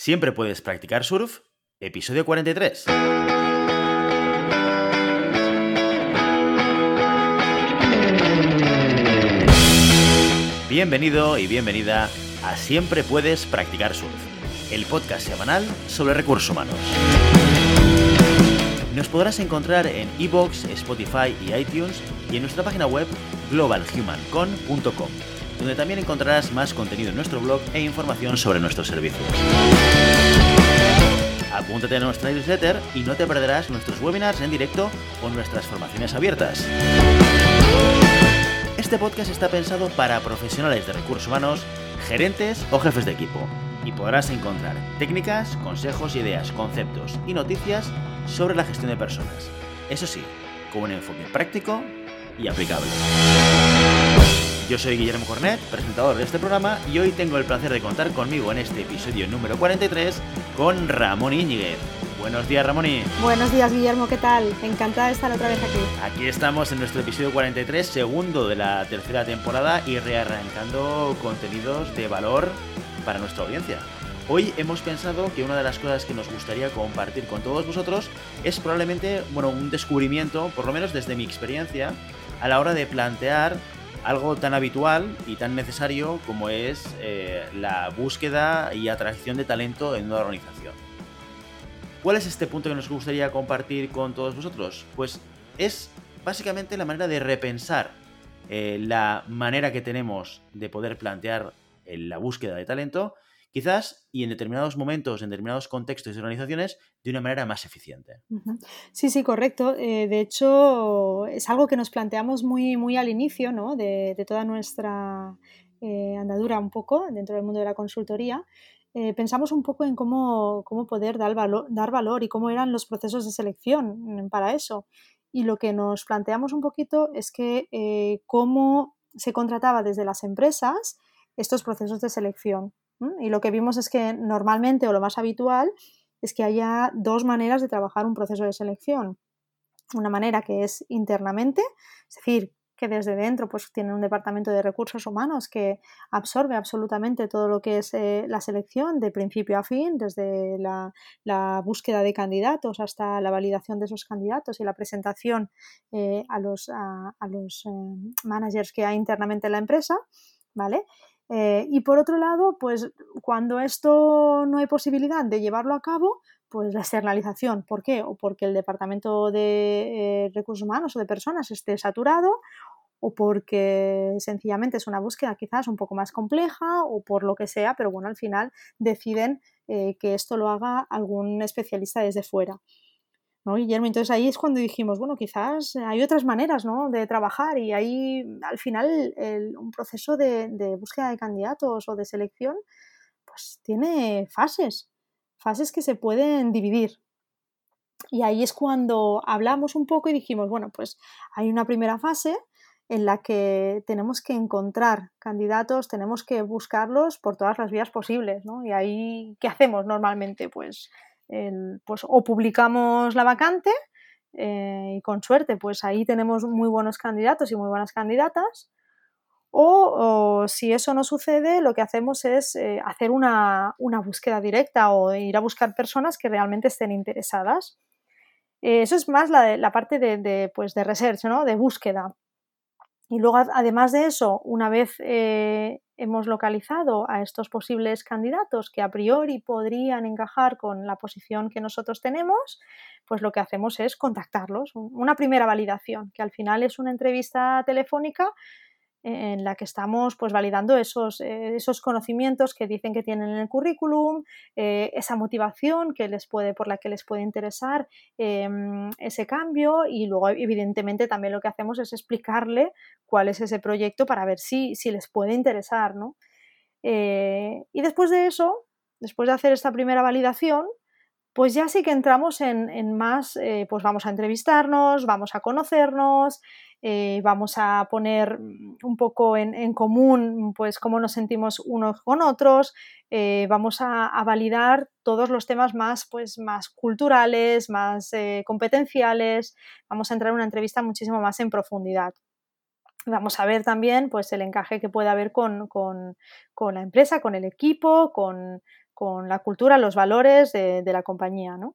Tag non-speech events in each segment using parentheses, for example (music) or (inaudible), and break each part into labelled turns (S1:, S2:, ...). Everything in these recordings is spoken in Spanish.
S1: Siempre puedes practicar surf, episodio 43. Bienvenido y bienvenida a Siempre puedes practicar surf, el podcast semanal sobre recursos humanos. Nos podrás encontrar en iBox, Spotify y iTunes y en nuestra página web globalhumancon.com, donde también encontrarás más contenido en nuestro blog e información sobre nuestros servicios. Apúntate a nuestra newsletter y no te perderás nuestros webinars en directo o nuestras formaciones abiertas. Este podcast está pensado para profesionales de recursos humanos, gerentes o jefes de equipo y podrás encontrar técnicas, consejos, ideas, conceptos y noticias sobre la gestión de personas. Eso sí, con un enfoque práctico y aplicable. Yo soy Guillermo Cornet, presentador de este programa, y hoy tengo el placer de contar conmigo en este episodio número 43 con Ramón Íñiguez. Buenos días, Ramón.
S2: Buenos días, Guillermo, ¿qué tal? Encantada de estar otra vez aquí.
S1: Aquí estamos en nuestro episodio 43, segundo de la tercera temporada y rearrancando contenidos de valor para nuestra audiencia. Hoy hemos pensado que una de las cosas que nos gustaría compartir con todos vosotros es probablemente, bueno, un descubrimiento, por lo menos desde mi experiencia, a la hora de plantear algo tan habitual y tan necesario como es eh, la búsqueda y atracción de talento en una organización. ¿Cuál es este punto que nos gustaría compartir con todos vosotros? Pues es básicamente la manera de repensar eh, la manera que tenemos de poder plantear eh, la búsqueda de talento quizás y en determinados momentos, en determinados contextos y organizaciones, de una manera más eficiente.
S2: Sí, sí, correcto. Eh, de hecho, es algo que nos planteamos muy, muy al inicio ¿no? de, toda nuestra eh, andadura un poco dentro del mundo de la consultoría. Eh, pensamos un poco en cómo, cómo poder dar valor, dar valor y cómo eran los procesos de selección para eso. Y lo que nos planteamos un poquito es que cómo se contrataba desde las empresas estos procesos de selección. Y lo que vimos es que normalmente o lo más habitual es que haya dos maneras de trabajar un proceso de selección. Una manera que es internamente, es decir, que desde dentro pues tiene un departamento de recursos humanos que absorbe absolutamente todo lo que es eh, la selección de principio a fin, desde la, búsqueda de candidatos hasta la validación de esos candidatos y la presentación eh, a los, a, los eh, managers que hay internamente en la empresa, ¿vale? Eh, y por otro lado, pues cuando esto no hay posibilidad de llevarlo a cabo, pues la externalización. ¿Por qué? O porque el departamento de eh, recursos humanos o de personas esté saturado, o porque sencillamente es una búsqueda quizás un poco más compleja, o por lo que sea, pero bueno, al final deciden eh, que esto lo haga algún especialista desde fuera. ¿No, Guillermo? Entonces ahí es cuando dijimos, bueno, quizás hay otras maneras ¿no? de trabajar y ahí al final un proceso de, búsqueda de candidatos o de selección pues tiene fases, fases que se pueden dividir. Y ahí es cuando hablamos un poco y dijimos, bueno, pues hay una primera fase en la que tenemos que encontrar candidatos, tenemos que buscarlos por todas las vías posibles, ¿no? Y ahí, ¿qué hacemos normalmente? Pues pues o publicamos la vacante eh, y con suerte pues ahí tenemos muy buenos candidatos y muy buenas candidatas o, si eso no sucede lo que hacemos es eh, hacer una, búsqueda directa o ir a buscar personas que realmente estén interesadas. Eh, eso es más la, la parte de, de, pues de research, ¿no? de búsqueda. Y luego, además de eso, una vez eh, hemos localizado a estos posibles candidatos que a priori podrían encajar con la posición que nosotros tenemos, pues lo que hacemos es contactarlos, una primera validación, que al final es una entrevista telefónica en la que estamos pues validando esos, eh, esos conocimientos que dicen que tienen en el currículum, eh, esa motivación que les puede, por la que les puede interesar em, ese cambio y luego evidentemente también lo que hacemos es explicarle cuál es ese proyecto para ver si, si les puede interesar. ¿no? Eh, y después de eso, después de hacer esta primera validación, pues ya sí que entramos en, más, pues vamos a entrevistarnos, vamos a conocernos, eh, vamos a poner mm, un poco en, común pues cómo nos sentimos unos con otros, eh, vamos a, validar todos los temas más, pues, más culturales, más eh, competenciales, vamos a entrar en una entrevista muchísimo más en profundidad. Vamos a ver también pues, el encaje que puede haber con, la empresa, con el equipo, con, con la cultura, los valores de, la compañía. ¿no?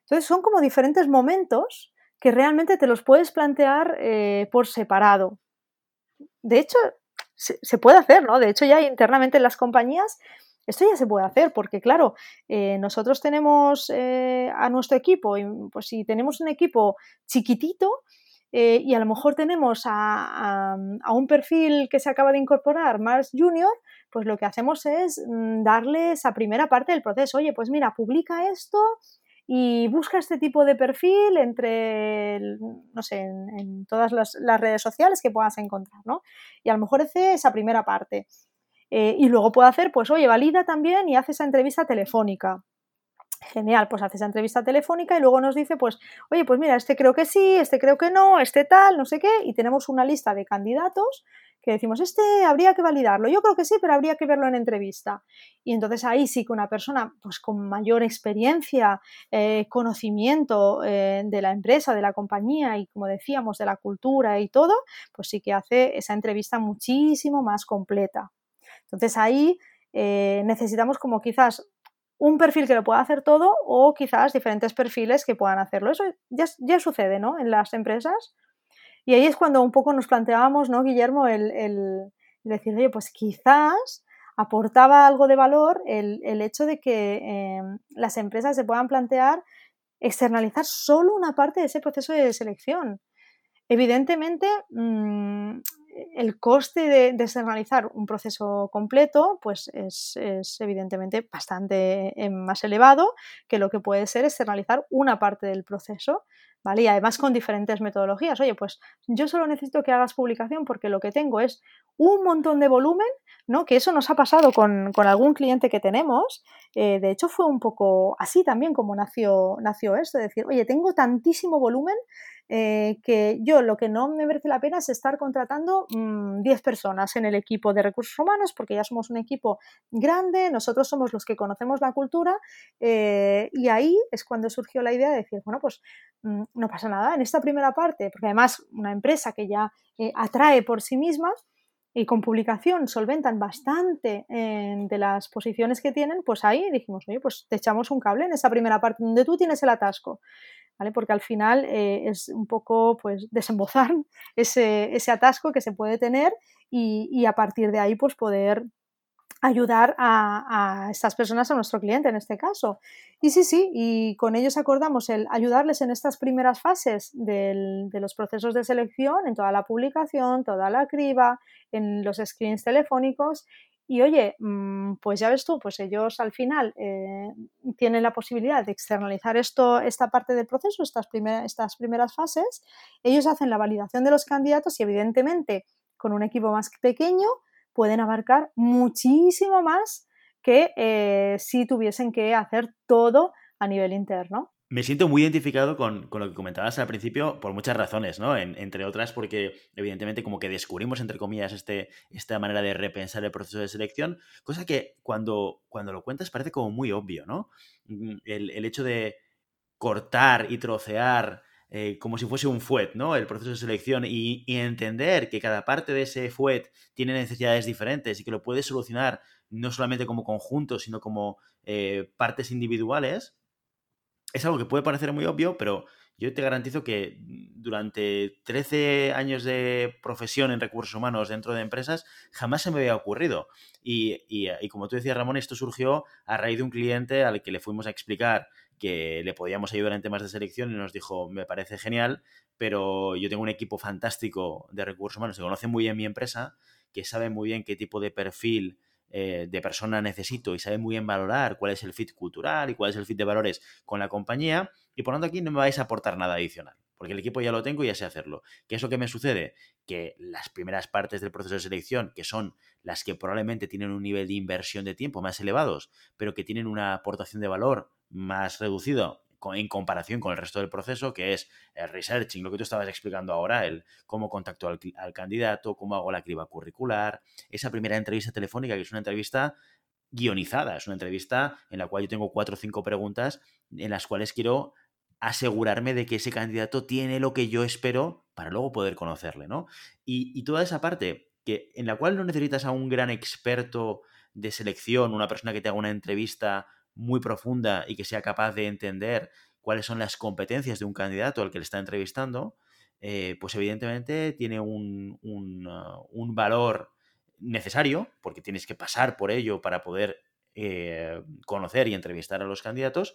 S2: Entonces son como diferentes momentos que realmente te los puedes plantear eh, por separado. De hecho, se, puede hacer, ¿no? De hecho, ya internamente en las compañías esto ya se puede hacer porque, claro, eh, nosotros tenemos eh, a nuestro equipo, y, pues si tenemos un equipo chiquitito y a lo mejor tenemos a, un perfil que se acaba de incorporar más junior, pues lo que hacemos es mm, darle esa primera parte del proceso. Oye, pues mira, publica esto y busca este tipo de perfil entre, no sé, en, todas las, redes sociales que puedas encontrar, ¿no? Y a lo mejor hace esa primera parte. Eh, y luego puede hacer, pues, oye, valida también y hace esa entrevista telefónica. Genial, pues hace esa entrevista telefónica y luego nos dice, pues, oye, pues mira, este creo que sí, este creo que no, este tal, no sé qué, y tenemos una lista de candidatos que decimos, este habría que validarlo, yo creo que sí, pero habría que verlo en entrevista. Y entonces ahí sí que una persona pues, con mayor experiencia, eh, conocimiento eh, de la empresa, de la compañía y como decíamos, de la cultura y todo, pues sí que hace esa entrevista muchísimo más completa. Entonces ahí eh, necesitamos como quizás un perfil que lo pueda hacer todo o quizás diferentes perfiles que puedan hacerlo. Eso ya, ya sucede ¿no? en las empresas y ahí es cuando un poco nos planteábamos, ¿no, Guillermo, el, decir, oye, pues quizás aportaba algo de valor el, hecho de que em, las empresas se puedan plantear externalizar solo una parte de ese proceso de selección. Evidentemente, mm, el coste de, externalizar un proceso completo pues es, es, evidentemente bastante eh, más elevado que lo que puede ser externalizar una parte del proceso. ¿Vale? Y además con diferentes metodologías. Oye, pues yo solo necesito que hagas publicación porque lo que tengo es un montón de volumen, ¿no? Que eso nos ha pasado con, algún cliente que tenemos. Eh, de hecho, fue un poco así también como nació, nació esto, es decir, oye, tengo tantísimo volumen eh, que yo lo que no me merece la pena es estar contratando 10 mm, personas en el equipo de recursos humanos porque ya somos un equipo grande, nosotros somos los que conocemos la cultura eh, y ahí es cuando surgió la idea de decir, bueno, pues mm, no pasa nada en esta primera parte, porque además una empresa que ya atrae por sí misma, y con publicación solventan bastante de las posiciones que tienen, pues ahí dijimos, oye, pues te echamos un cable en esa primera parte donde tú tienes el atasco. Porque al final eh, es un poco pues desembozar (laughs) ese, ese, atasco que se puede tener y, a partir de ahí pues poder ayudar a, estas personas, a nuestro cliente en este caso. Y sí, sí, y con ellos acordamos el ayudarles en estas primeras fases de los procesos de selección, en toda la publicación, toda la criba, en los screens telefónicos y oye, mm, pues ya ves tú, pues ellos al final eh, tienen la posibilidad de externalizar esto, esta parte del proceso, estas, estas primeras fases. Ellos hacen la validación de los candidatos y evidentemente con un equipo más pequeño pueden abarcar muchísimo más que eh, si tuviesen que hacer todo a nivel interno.
S1: Me siento muy identificado con, lo que comentabas al principio por muchas razones, ¿no? entre otras porque evidentemente como que descubrimos, entre comillas, este, esta manera de repensar el proceso de selección, cosa que cuando, cuando lo cuentas parece como muy obvio, ¿no? Mm, el, hecho de cortar y trocear eh, como si fuese un fuet, ¿no? El proceso de selección y, entender que cada parte de ese fuet tiene necesidades diferentes y que lo puedes solucionar no solamente como conjunto, sino como eh, partes individuales, es algo que puede parecer muy obvio, pero yo te garantizo que durante 13 años de profesión en recursos humanos dentro de empresas jamás se me había ocurrido. Y, como tú decías, Ramón, esto surgió a raíz de un cliente al que le fuimos a explicar que le podíamos ayudar en temas de selección y nos dijo, me parece genial, pero yo tengo un equipo fantástico de recursos humanos que conoce muy bien mi empresa, que sabe muy bien qué tipo de perfil eh, de persona necesito y sabe muy bien valorar cuál es el fit cultural y cuál es el fit de valores con la compañía y por lo tanto aquí no me vais a aportar nada adicional porque el equipo ya lo tengo y ya sé hacerlo. ¿Qué es lo que me sucede? Que las primeras partes del proceso de selección, que son las que probablemente tienen un nivel de inversión de tiempo más elevados, pero que tienen una aportación de valor más reducido en comparación con el resto del proceso, que es el researching, lo que tú estabas explicando ahora, el cómo contacto al, candidato, cómo hago la criba curricular, esa primera entrevista telefónica, que es una entrevista guionizada, es una entrevista en la cual yo tengo cuatro o cinco preguntas en las cuales quiero asegurarme de que ese candidato tiene lo que yo espero para luego poder conocerle, ¿no? Y, toda esa parte que, en la cual no necesitas a un gran experto de selección, una persona que te haga una entrevista muy profunda y que sea capaz de entender cuáles son las competencias de un candidato al que le está entrevistando, eh, pues evidentemente tiene un, uh, un, valor necesario, porque tienes que pasar por ello para poder eh, conocer y entrevistar a los candidatos,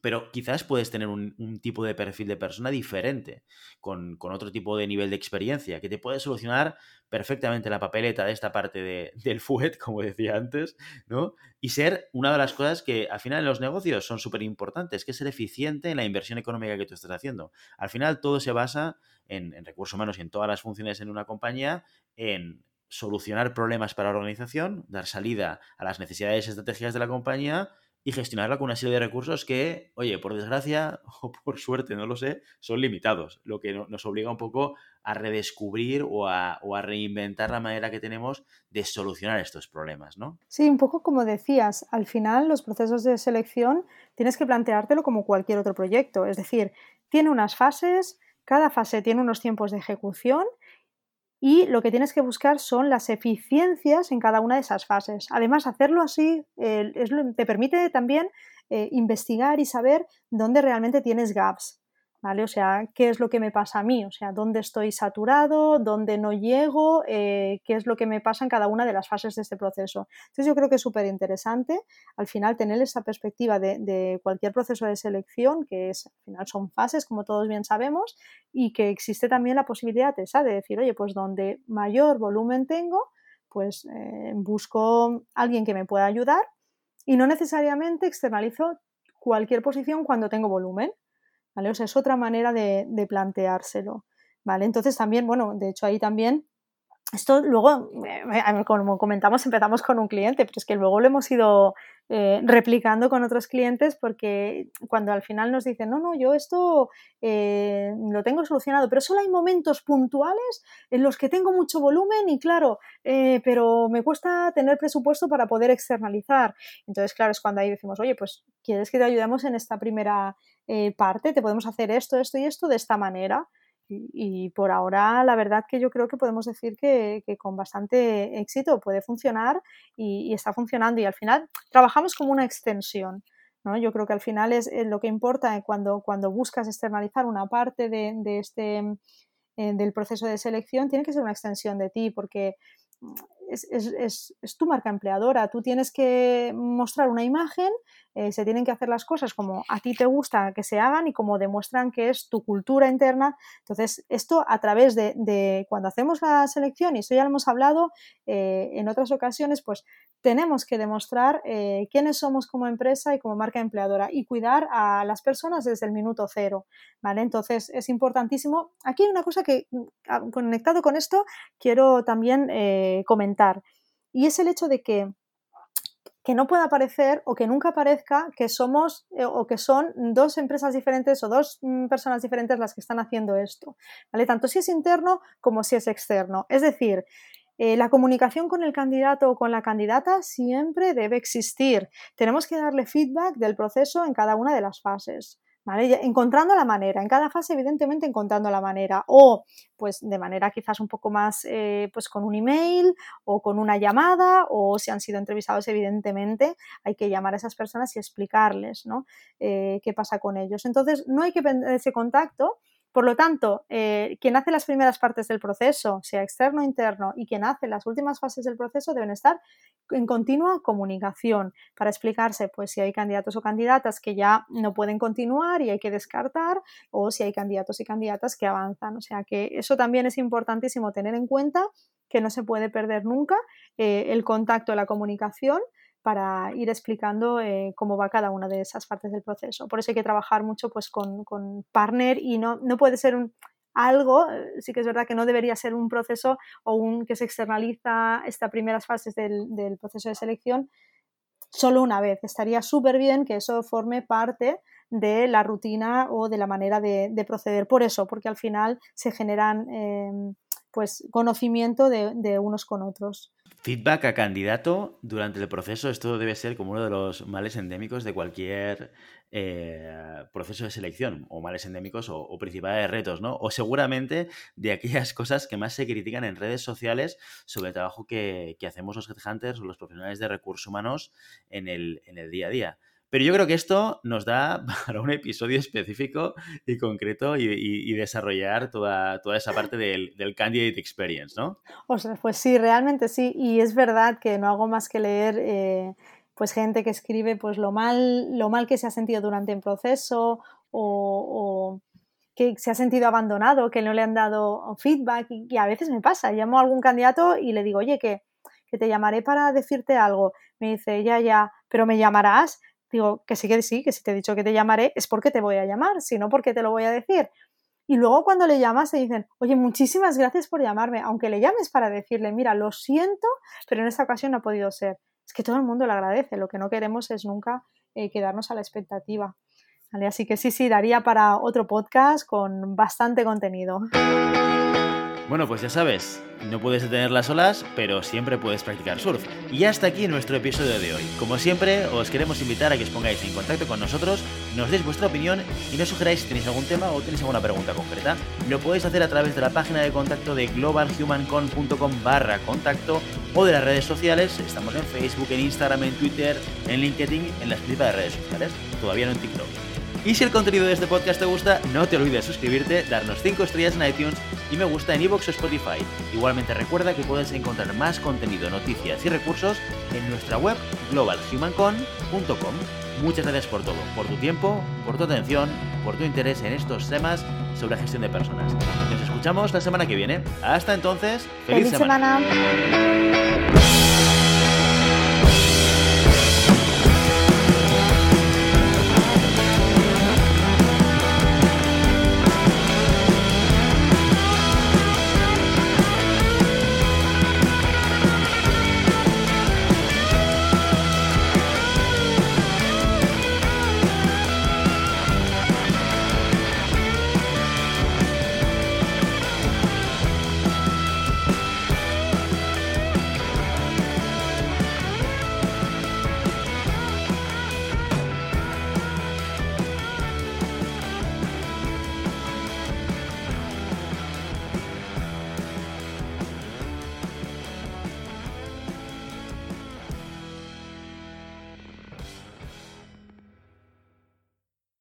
S1: pero quizás puedes tener un, tipo de perfil de persona diferente, con, otro tipo de nivel de experiencia, que te puede solucionar perfectamente la papeleta de esta parte de, del FUET, (laughs) como decía antes, ¿no? Y ser una de las cosas que al final en los negocios son súper importantes, que es ser eficiente en la inversión económica que tú estás haciendo. Al final todo se basa en, en recursos humanos y en todas las funciones en una compañía, en solucionar problemas para la organización, dar salida a las necesidades estratégicas de la compañía y gestionarla con una serie de recursos que, oye, por desgracia (laughs) o por suerte, no lo sé, son limitados, lo que nos obliga un poco a redescubrir o a, reinventar la manera que tenemos de solucionar estos problemas, ¿no?
S2: Sí, un poco como decías, al final los procesos de selección tienes que planteártelo como cualquier otro proyecto, es decir, tiene unas fases, cada fase tiene unos tiempos de ejecución y lo que tienes que buscar son las eficiencias en cada una de esas fases. Además, hacerlo así te permite también eh, investigar y saber dónde realmente tienes gaps. ¿Vale? O sea, ¿qué es lo que me pasa a mí? O sea, ¿dónde estoy saturado? ¿Dónde no llego? Eh, ¿Qué es lo que me pasa en cada una de las fases de este proceso? Entonces yo creo que es súper interesante al final tener esa perspectiva de, cualquier proceso de selección, que es, al final son fases, como todos bien sabemos, y que existe también la posibilidad esa de decir, oye, pues donde mayor volumen tengo, pues eh, busco alguien que me pueda ayudar y no necesariamente externalizo cualquier posición cuando tengo volumen. Es otra manera de, de planteárselo, ¿vale? Entonces también, bueno, de hecho ahí también esto luego, eh, como comentamos, empezamos con un cliente, pero es que luego lo hemos ido eh, replicando con otros clientes porque cuando al final nos dicen, no, no, yo esto eh, lo tengo solucionado, pero solo hay momentos puntuales en los que tengo mucho volumen y claro, pero me cuesta tener presupuesto para poder externalizar. Entonces, claro, es cuando ahí decimos, oye, pues quieres que te ayudemos en esta primera parte, te podemos hacer esto, esto y esto de esta manera y, por ahora la verdad que yo creo que podemos decir que, con bastante éxito puede funcionar y, está funcionando y al final trabajamos como una extensión. ¿no? Yo creo que al final es, lo que importa cuando, cuando buscas externalizar una parte de, este, eh, del proceso de selección, tiene que ser una extensión de ti porque es, tu marca empleadora. Tú tienes que mostrar una imagen, eh, se tienen que hacer las cosas como a ti te gusta que se hagan y como demuestran que es tu cultura interna. Entonces, esto a través de, cuando hacemos la selección, y esto ya lo hemos hablado eh, en otras ocasiones, pues tenemos que demostrar eh, quiénes somos como empresa y como marca empleadora y cuidar a las personas desde el minuto cero. ¿vale? Entonces, es importantísimo. Aquí hay una cosa que, mm, conectado con esto, quiero también comentar y es el hecho de que, que no pueda parecer o que nunca parezca que somos eh, o que son dos empresas diferentes o dos mm, personas diferentes las que están haciendo esto. ¿vale? Tanto si es interno como si es externo. Es decir, eh, la comunicación con el candidato o con la candidata siempre debe existir. Tenemos que darle feedback del proceso en cada una de las fases. Encontrando la manera, en cada fase evidentemente encontrando la manera o pues de manera quizás un poco más eh, pues con un email o con una llamada o si han sido entrevistados evidentemente hay que llamar a esas personas y explicarles ¿no? Eh, qué pasa con ellos. Entonces no hay que perder ese contacto por lo tanto, eh, quien hace las primeras partes del proceso, sea externo o interno, y quien hace las últimas fases del proceso deben estar en continua comunicación para explicarse pues, si hay candidatos o candidatas que ya no pueden continuar y hay que descartar, o si hay candidatos y candidatas que avanzan. O sea que eso también es importantísimo tener en cuenta que no se puede perder nunca eh, el contacto, la comunicación para ir explicando eh, cómo va cada una de esas partes del proceso. Por eso hay que trabajar mucho pues, con, con partner y no, no puede ser un, algo, eh, sí que es verdad que no debería ser un proceso o un que se externaliza estas primeras fases del, del proceso de selección solo una vez. Estaría súper bien que eso forme parte de la rutina o de la manera de, de proceder. Por eso, porque al final se generan... Eh, pues conocimiento de, unos con otros.
S1: Feedback a candidato durante el proceso, esto debe ser como uno de los males endémicos de cualquier eh, proceso de selección, o males endémicos o, principales retos, ¿no? O seguramente de aquellas (laughs) cosas que más se critican en redes sociales sobre el trabajo que, hacemos los headhunters o los profesionales de recursos humanos en el, en el día a día. Pero yo creo que esto nos da (laughs) para un episodio específico y concreto y, desarrollar toda, toda, esa parte del, del, candidate experience, ¿no?
S2: O sea, pues sí, realmente sí. Y es verdad que no hago más que leer eh, pues gente que escribe pues lo mal, lo mal que se ha sentido durante el proceso o, que se ha sentido abandonado, que no le han dado feedback. Y, a veces me pasa, llamo a algún candidato y le digo, oye, que, que te llamaré para decirte algo. Me dice, ya, ya, pero me llamarás Digo, que sí, que sí, que si te he dicho que te llamaré es porque te voy a llamar, si no, porque te lo voy a decir. Y luego cuando le llamas te dicen, oye, muchísimas gracias por llamarme, aunque le llames para decirle, mira, lo siento, pero en esta ocasión no ha podido ser. Es que todo el mundo le agradece, lo que no queremos es nunca eh, quedarnos a la expectativa. Así que sí, sí, daría para otro podcast con bastante contenido.
S1: Bueno, pues ya sabes, no puedes detener las olas, pero siempre puedes practicar surf. Y hasta aquí nuestro episodio de hoy. Como siempre, os queremos invitar a que os pongáis en contacto con nosotros, nos deis vuestra opinión y nos sugeráis si tenéis algún tema o tenéis alguna pregunta concreta. Lo podéis hacer a través de la página de contacto de globalhumancon.com barra contacto o de las redes sociales. Estamos en Facebook, en Instagram, en Twitter, en LinkedIn, en las principales redes sociales. Todavía no en TikTok. Y si el contenido de este podcast te gusta, no te olvides de suscribirte, darnos 5 estrellas en iTunes y me gusta en iVoox o Spotify. Igualmente recuerda que puedes encontrar más contenido, noticias y recursos en nuestra web globalhumancon.com. Muchas gracias por todo, por tu tiempo, por tu atención, por tu interés en estos temas sobre gestión de personas. Nos escuchamos la semana que viene. Hasta entonces, feliz, semana.